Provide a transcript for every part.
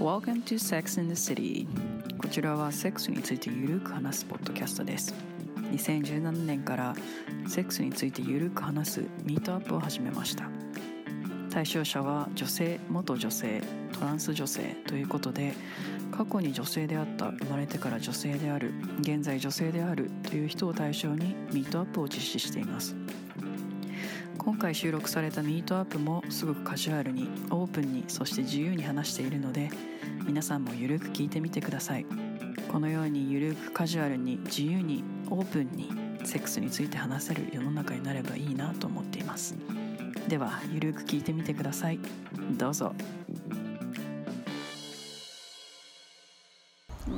Welcome to Sex in the City. こちらはセックスについてゆるく話すポッドキャストです。2017年からセックスについてゆるく話すミートアップを始めました。対象者は女性元女性トランス女性ということで過去に女性であった生まれてから女性である現在女性であるという人を対象にミートアップを実施しています。今回収録されたミートアップもすごくカジュアルにオープンにそして自由に話しているので皆さんもゆるく聞いてみてください。このようにゆるくカジュアルに自由にオープンにセックスについて話せる世の中になればいいなと思っています。ではゆるく聞いてみてください。どうぞ。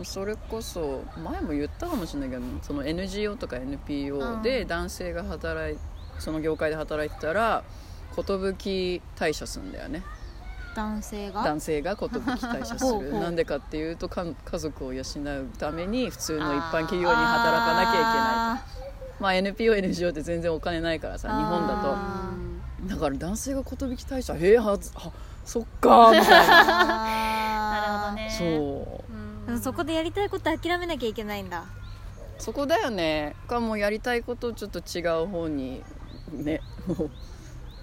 それこそ前も言ったかもしれないけどその NGO とか NPO で男性が働いその業界で働いてたら寿退社するんだよね。男性が？男性が寿退社する。なんでかっていうとか家族を養うために普通の一般企業に働かなきゃいけないと。まあ NPONGO って全然お金ないからさ日本だあとだから男性が寿退社へえはずあそっか みたいな。なるほどね。そう。うん。そこでやりたいこと諦めなきゃいけないんだ。そこだよね。かもうやりたいことをちょっと違う方にねもう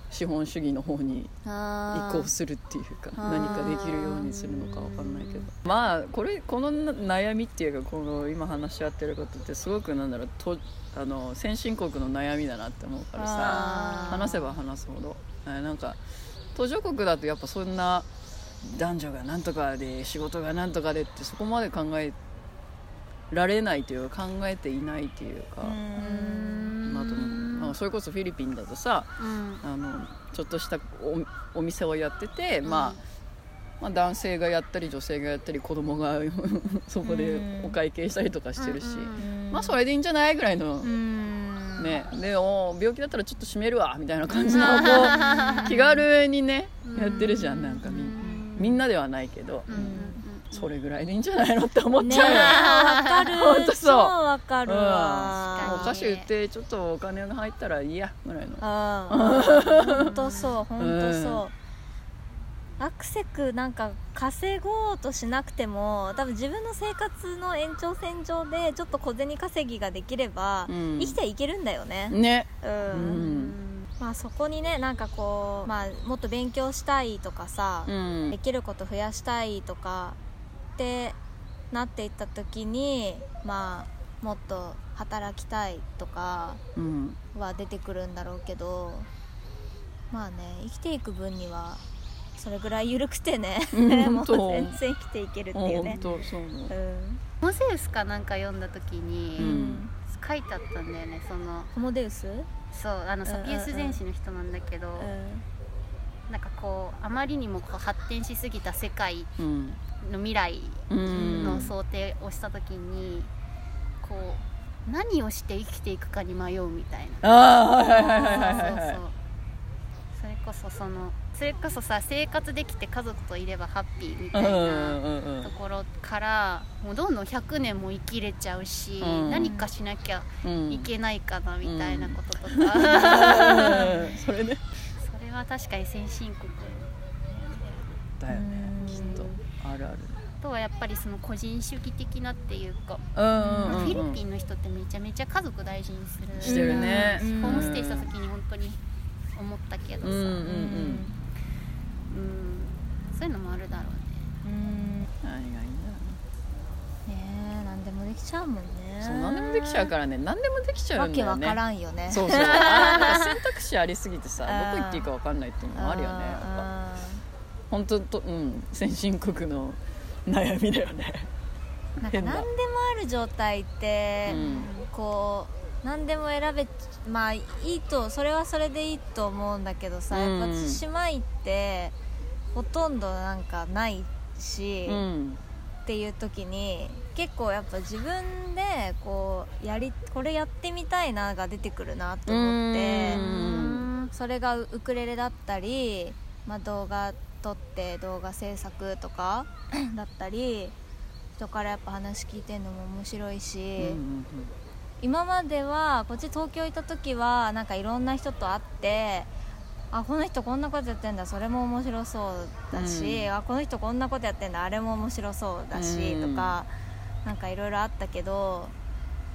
資本主義の方に移あ行するっていうか何かできるようにするのかわかんないけど。まあこれこの悩みっていうかこの今話し合ってることってすごくなんだろうとあの先進国の悩みだなって思うからさ話せば話すほど。えなんか途上国だとやっぱそんな男女がなんとかで仕事がなんとかでってそこまで考えられないというか考えていないっていうか、まそれこそフィリピンだとさうん。あのちょっとしたおお店をやってて、まあ、まあ男性がやったり女性がやったり子供が そこでお会計したりとかしてるし、まあそれでいいんじゃない？ぐらいの、うん。ね。でお病気だったらちょっと閉めるわみたいな感じの こう気軽にねやってるじゃんなんかみみんなではないけど、それぐらいでいいんじゃないのって思っねちゃうよ、わかる。ほんとそう。超わかるうん。わお菓子売ってちょっとお金が入ったらいいやぐらいの。うん。本当そう本当そう、アクセクなんか稼ごうとしなくても多分自分の生活の延長線上でちょっと小銭稼ぎができれば、うん。生きていけるんだよね。ね。うん、うん。まあそこにねなんかこう、まあ、もっと勉強したいとかさ、うん。できること増やしたいとかってなっていった時にまあもっと働きたいとかうん。は出てくるんだろうけどまあね生きていく分にはそれぐらい緩くてねうん。もう全然生きていけるっていうね。そう思う。うん。モゼウスかなんか読んだ時に、うん。書いてあったんだよねその。ホモデウス？そうあのサピエス全史の人なんだけど、うなんかこうあまりにもこう発展しすぎた世界うんの未来うんの想定をした時に、こう何をして生きていくかに迷うみたいな。それこそそのそれこそさ生活できて家族といればハッピーみたいなうんところからもうどんどん100年も生きれちゃうし、うん。何かしなきゃうん。いけないかなみたいなこととか、うん。それねは確かに先進国だよね。うん。きっと。あるある。あとはやっぱりその個人主義的なっていうか、うんうんうんフィリピンの人ってめちゃめちゃ家族大事にする。してるね。うん。ホームステイした時に本当に思ったけどさ、うんうんうん。うん。そういうのもあるだろうねきちゃうもんね。そう何でもできちゃうからね。何でもできちゃうんだよね。わけわからんよね。そうそう。あーなんか 選択肢ありすぎてさうん。どこ行っていいかわかんないっていうのもあるよねやっぱ。本当とうん先進国の悩みだよね。なんか何でもある状態って、うん。こう何でも選べまあいいとそれはそれでいいと思うんだけどさ、うん。やっぱ姉妹ってほとんどなんかないし、うん。っていう時に結構やっぱ自分でこうやりこれやってみたいなが出てくるなと思ってうん。それがウクレレだったり、まあ、動画撮って動画制作とか だったり人からやっぱ話聞いてるのも面白いし、うん今まではこっち東京行った時はなんかいろんな人と会ってあこの人こんなことやってんだそれも面白そうだし、うん。あこの人こんなことやってんだあれも面白そうだし、うん。とかなんかいろいろあったけど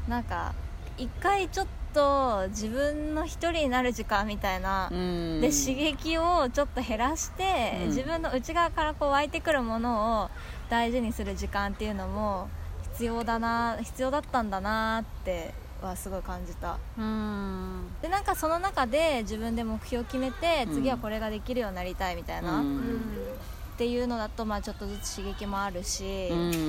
なんか一回ちょっと自分の一人になる時間みたいな、うん。で刺激をちょっと減らして、うん。自分の内側からこう湧いてくるものを大事にする時間っていうのも必要だな必要だったんだなってはすごい感じた。うん。でなんかその中で自分で目標を決めて、うん次はこれができるようになりたいみたいな、うんんていうのだとまあちょっとずつ刺激もあるし、うんうんうんうんう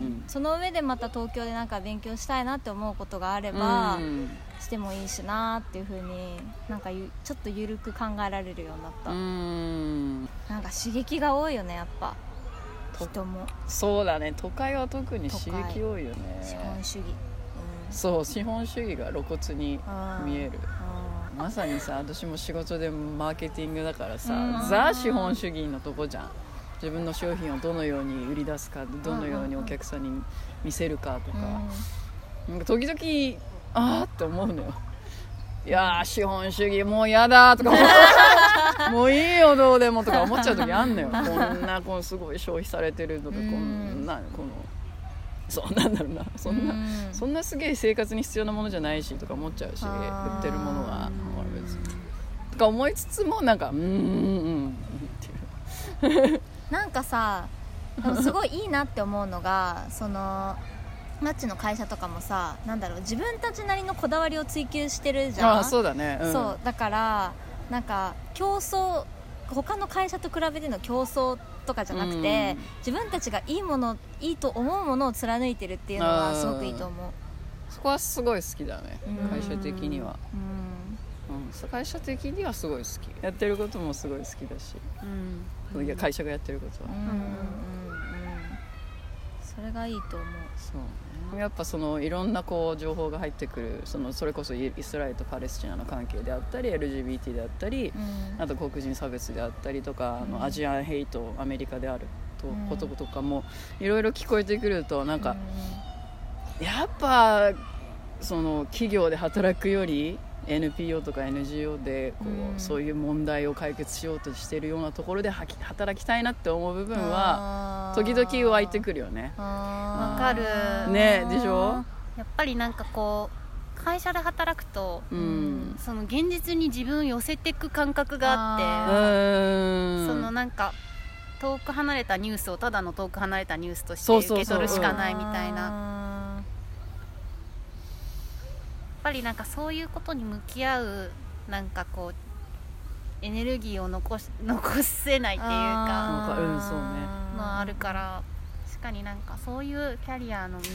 んその上でまた東京でなんか勉強したいなって思うことがあれば、うん。してもいいしなっていう風になんかゆちょっと緩く考えられるようになった、うん。なんか刺激が多いよねやっぱ。と人も。そうだね。都会は特に刺激多いよね。資本主義、そう資本主義が露骨にうん、見える。うんまさにさ私も仕事でマーケティングだからさ、うん。ザ資本主義のとこじゃん。自分の商品をどのように売り出すかどのようにお客さんに見せるかとか,、なんか時々ああって思うのよ。いやー資本主義もうやだとか もういいよどうでもとか思っちゃう時あんのよ。こんなこうすごい消費されてるとかこうん。んなこのそうなんだろうな。そんな、うんそんなすげえ生活に必要なものじゃないしとか思っちゃうし売ってるものは。俺別に。とか思いつつもなんかうんうんうんっていう。なんかさすごいいいなって思うのがそのマッチの会社とかもさなんだろう自分たちなりのこだわりを追求してるじゃん。ああそうだね、うん、そうだからなんか競争他の会社と比べての競争とかじゃなくて、うん。自分たちがいいものいいと思うものを貫いてるっていうのはすごくいいと思う、そこはすごい好きだね。うん。会社的には、うん。うん、会社的にはすごい好き。やってることもすごい好きだし、うん。いや会社がやってることは、うんそれがいいと思う。そうね。やっぱそのいろんなこう情報が入ってくるそのそれこそイイスラエルとパレスチナの関係であったり LGBT であったり、うん。あと黒人差別であったりとか、あうん。のアジアンヘイトアメリカであると、うん。こととかもいろいろ聞こえてくるとなんうか、やっぱその企業で働くより NPO とか NGO でこう、うん。そういう問題を解決しようとしているようなところではき働きたいなって思う部分はは時々湧いてくるよね。わわかる。ねでしょ？やっぱりなんかこう会社で働くとうん。その現実に自分を寄せていく感覚があってうー。ん。そのなんか遠く離れたニュースをただの遠く離れたニュースとして受け取るしかないみたいなぱりなんかそういうことに向き合うなんかこうエネルギーを残し残せないっていうかなんかうんそうね。のあるから確かになんかそういうキャリアの道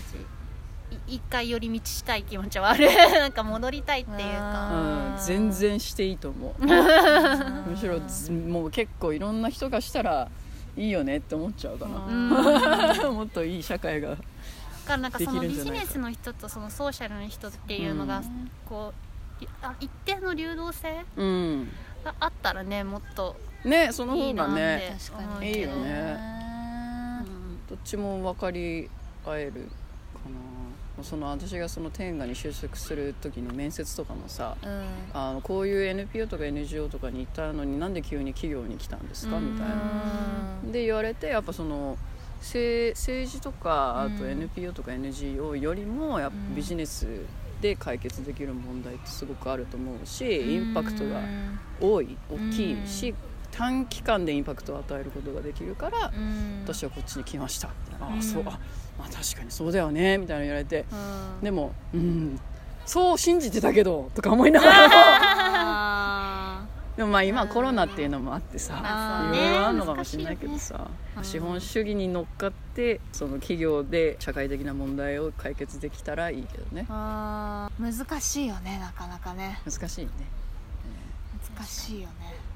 い一回寄り道したい気持ちはある。なんか戻りたいっていうか。うん、全然していいと思う。むしろずもう結構いろんな人がしたらいいよねって思っちゃうかな、うん。もっといい社会がだからなんかそのビジネスの人とそのソーシャルの人っていうのがうん。こういあ一定の流動性うん。があったらねもっとねそのいいなって。方がね確かに。思ういいよね。どっちも分かり合えるかな。その私がその天下に就職する時の面接とかもさうん。あのこういう NPO とか NGO とかに行ったのになんで急に企業に来たんですか？みたいな。うんで言われてやっぱその政政治とかあとうん NPO とか NGO よりもやっぱうん。ビジネスで解決できる問題ってすごくあると思うしインパクトが多い大きいし短期間でインパクトを与えることができるからうん。私はこっちに来ましたみたいなあうん。あそうあまあ確かにそうだよねみたいなの言われて。うん。でもうんそう信じてたけどとか思いながらあ でもまあ今はコロナっていうのもあってさいろいろあるねのかもしれないけどさ、うん。資本主義に乗っかってその企業で社会的な問題を解決できたらいいけどね。難しいよねなかなかね。難しいね。難しいよね。ー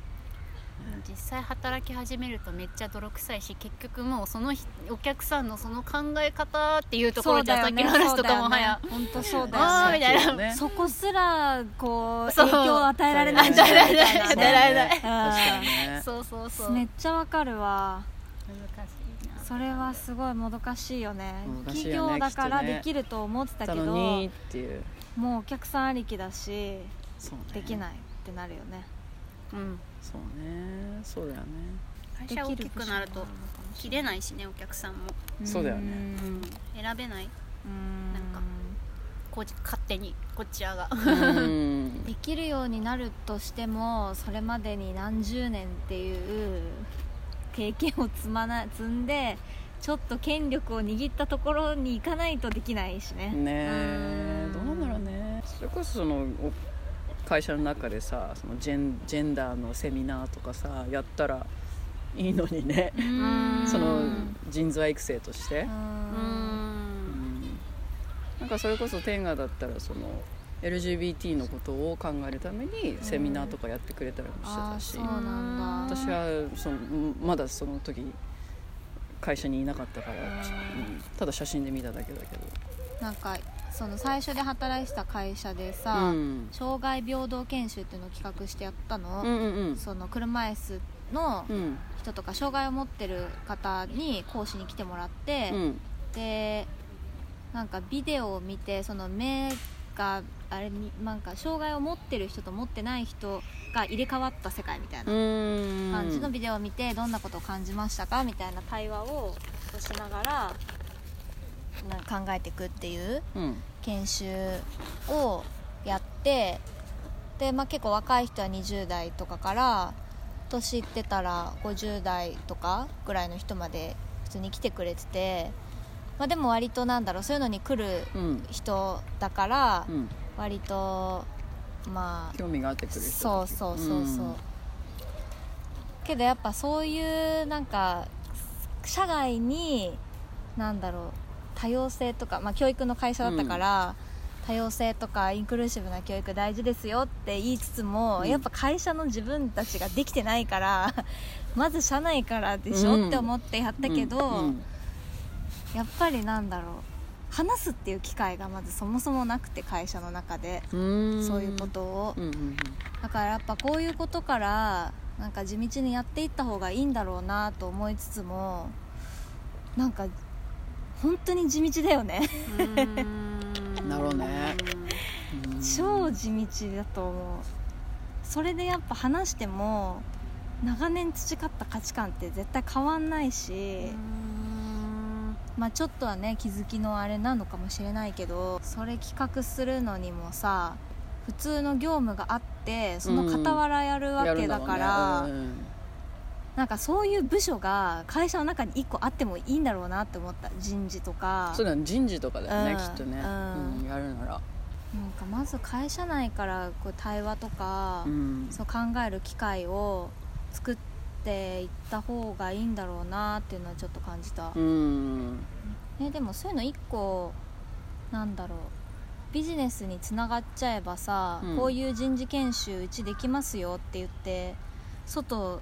実際働き始めるとめっちゃ泥臭いし結局もうその日お客さんのその考え方っていうところじゃさっきの話とかもはや。本当そうだよね。みたいな。ね。そこすらこうそう。影響を与えられないない与えられな。い与えられない確かにね。そうそうそう。めっちゃわかるわ。難しいな。それはすごいもどかしいよね。ね業だからできると思ってたたけどのにっていう。もうお客さんありきだしそうね。できないってなるよねうん。そうね。そうだよね。会社大きくなると切れないしねお客さんも、そうだよね。うん、選べない。うん。なんかこう勝手にこちらが。うん。できるようになるとしてもそれまでに何十年っていう経験を積まな積んでちょっと権力を握ったところに行かないとできないしね。ねどうなんだろうね。それこそそのお会社の中でさそのジェンジェンダーのセミナーとかさやったらいいのにね。ん。その人材育成として。なんかそれこそ天下だったらその LGBT のことを考えるためにセミナーとかやってくれたりもしてたし、そうなんだ。私はそのまだその時会社にいなかったから、うんうん。ただ写真で見ただけだけなんかその最初で働いてた会社でど、さ、うん、障害平等研修っていうのを企画してやったの、うんうんうん。その車椅子のうん。人とか障害を持ってる方に講師に来てもらって、うん。でなんかビデオを見てその目があれになんか障害を持ってる人と持ってない人が入れ替わった世界みたいなうん。感じのビデオを見てどんなことを感じましたかみたいな対話をしながらな考えていくっていううん。研修をやってで、まあ、結構若い人は20代とかから年いってたら50代とかぐらいの人まで普通に来てくれてて、まあ、でも割となんだろうそういうのに来るうん人だからうん。割とまあ興味があってくる人そうそうそうそう、けどやっぱそういうなんか社外になんだろう多様性とか、まあ、教育の会社だったから、多様性とかインクルーシブな教育大事ですよって言いつつも、うん。やっぱ会社の自分たちができてないから まず社内からでしょ、うん。って思ってやったけど、うん。やっぱりなんだろう。話すっていう機会がまずそもそもなくて会社の中で、うん。そういうことを、うんうん。だからやっぱこういうことからなんか地道にやっていった方がいいんだろうなと思いつつもなんか本当に地道だよね。うん。なるほどね。うん。超地道だと思う。それでやっぱ話しても長年培った価値観って絶対変わんないし、まあちょっとはね気づきのあれなのかもしれないけどそれ企画するのにもさ普通の業務があってその傍らやるわけだから、うねなんかそういう部署が会社の中に1個あってもいいんだろうなって思った。人事とうか。んそうだね。人事とかだよねうん。きっとね。うん。うんやるなら。なんかまず会社内からこう対話とか、うん。そう考える機会を作っていった方がいいんだろうなっていうのはちょっと感じた、うん。ね、でもそういうの1個なんだろう。ビジネスにつながっちゃえばさ、うん。こういう人事研修うちできますよって言って外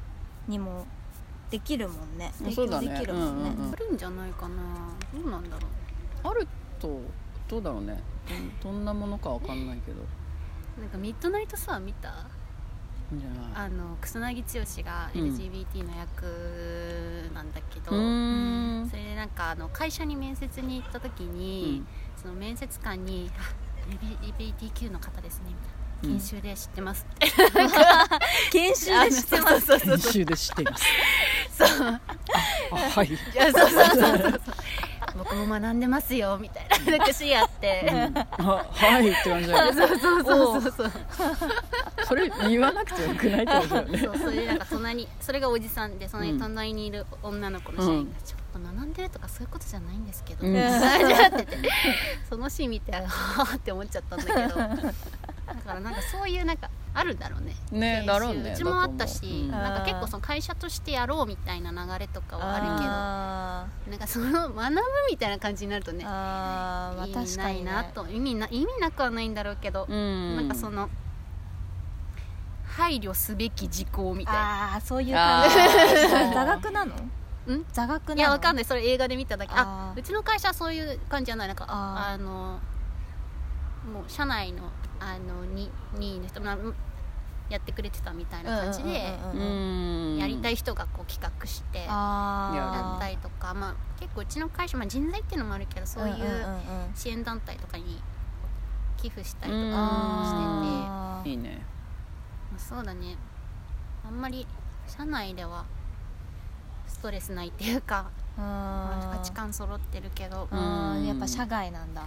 にもできるもんね。提供できるもんね。うんうんうん。あるんじゃないかな。どうなんだろう。あるとどうだろうね。どどんなものかわかんないけど。なんかミッドナイトサワー見たあの楠木剛がうん。LGBT の役なんだけど、うーん。それでなんかあの会社に面接に行った時に、その面接官に「あ LGBTQ の方ですね」みたいな。研修で知ってますって、研修で知ってあのそうそうそう研修で知っています。そう。あはい。いやそうそうそうそう。僕も学んでますよみたいな。なんかシーって、あはいって感じだよね。そうそうそうそうそう。それ言わなくてよくないってことだよね。そうそれでなんか隣それがおじさんでその隣にいる女の子の社員が、ちょっと学んでるとかそういうことじゃないんですけど、うんそのシーン。見てはあって思っちゃったん。だけどだからなんかそういうなんかあるんだろうね。ねだろうね。うちもあったし、う。なんか結構その会社としてやろうみたいな流れとかはあるけどあなんかその学ぶみたいな感じになるとねーあー、まあ、意確かに、ね、味ないなと。意味な意味なくはないんだろうけど、うん。なんかその配慮すべき事項みたいな。ああそういう感じ。座学なの？ん？座学なの？いやわかんない。それ映画で見ただけ。あうちの会社はそういう感じじゃない。なんかあのもう社内のあのに任意の人まあやってくれてたみたいな感じでやりたい人がこう企画してやあったりとかまあ結構うちの会社、まあ、人材っていうのもあるけどそういう支援団体とかに寄付したりとかもしてて。いいね。まあそうだね。あんまり社内ではストレスないっていうかあ価値観揃ってるけど。やっぱ社外なんだ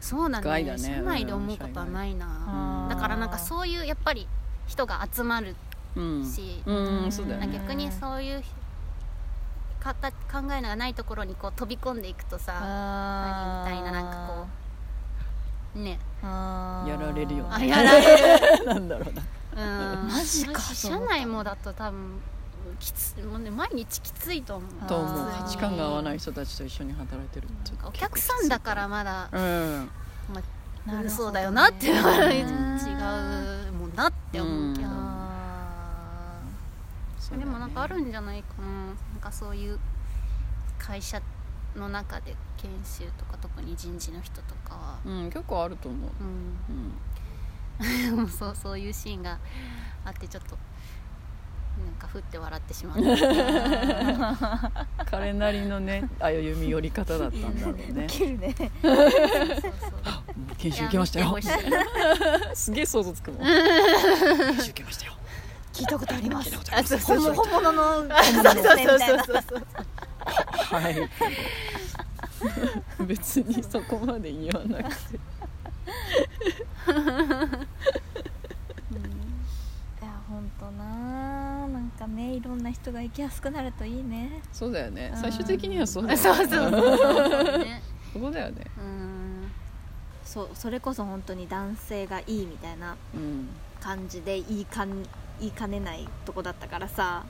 そうだね害だね社内で思うことはないな、うんだからなんかそういうやっぱり人が集まるうん。し、うんそうだよね。逆にそういうかた考えがないところにこう飛び込んでいくとさみたいななんかこうね。やられるよね。あやられる。なんだろうな。うん。マジか社内もだと多分きつもうね毎日きついと思う。と思う。価値観が合わない人たちと一緒に働いてる。お客さんだからまだ。うん。まあなそうだよなって違う。うん。もんなって思うけど、うん。ねでもなんかあるんじゃないかな。なんかそういう会社の中で研修とか特に人事の人とかは、うん結構あると思う。うん、そうそういうシーンがあってちょっとなんかふって笑ってしまった 彼なりのね歩み寄り方だったんだろうね。ー切るね。そうそう研修受けましたよ。すげえ想像つくもん。研修受けましたよ。聞いたことあります。あります。本物本物のそうそうそうそうそう。はい。別にそこまで言わなくて。いや本当なかねいろんな人が行きやすくなるといいね。そうだよね。うん。最終的にはそうだよね。そうそうそう。そうね。そこだよね。うん。そうそれこそ本当に男性がいいみたいなうん。感じで言いかん言いかねないとこだったからさ。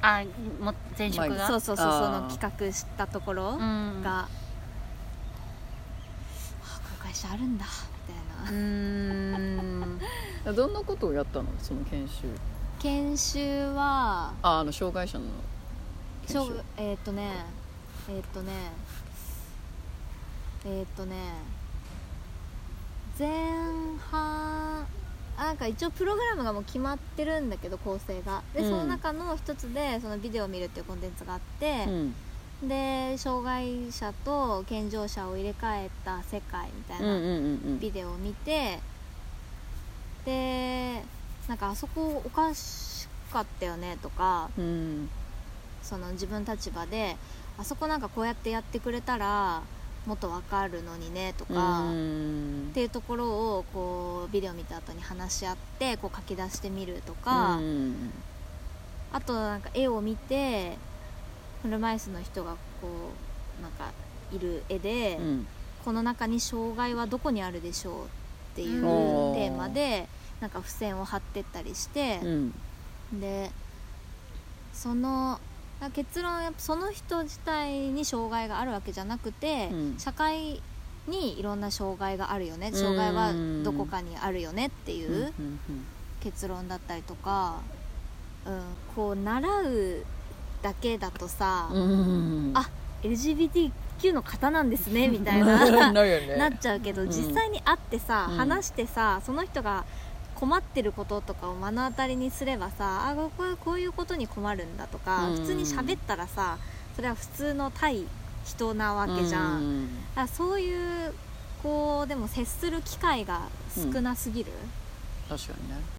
あもう前職が？そうそうそうその企画したところうん。が、あこういう会社あるんだみたういな、ん。どんなことをやったの？その研修研修はああの障害者の研修？えーっ、とねえーっ、とねえーっ、とね前半あなんか一応プログラムがもう決まってるんだけど構成が。で、うん。その中の一つでそのビデオを見るっていうコンテンツがあって、うん。で障害者と健常者を入れ替えた世界みたいなうんうんうんうん。ビデオを見て、でなんかあそこおかしかったよねとかうんその自分立場であそこなんかこうやってやってくれたらもっとわかるのにねとか、うっんていうところをこうビデオ見た後に話し合ってこう書き出してみるとか、うん。あとなんか絵を見て車椅子の人がこうなんかいる絵で、うん。この中に障害はどこにあるでしょうっていううん。テーマでなんか付箋を貼ってったりしてう、ん。でその結論やっぱその人自体に障害があるわけじゃなくて、うん。社会にいろんな障害があるよね。ん。障害はどこかにあるよねっていう結論だったりとか、うん、こう習うだけだとさ、うん。あ LGBTQ の方なんですねみたいな なっちゃうけど、うん。実際に会ってさ、うん。話してさその人が困ってることとかを目の当たりにすればさあここはこういうことに困るんだとか、うん。普通に喋ったらさそれは普通の対人なわけじゃん、うん。だからそういうこうでも接する機会が少なすぎる、確かにね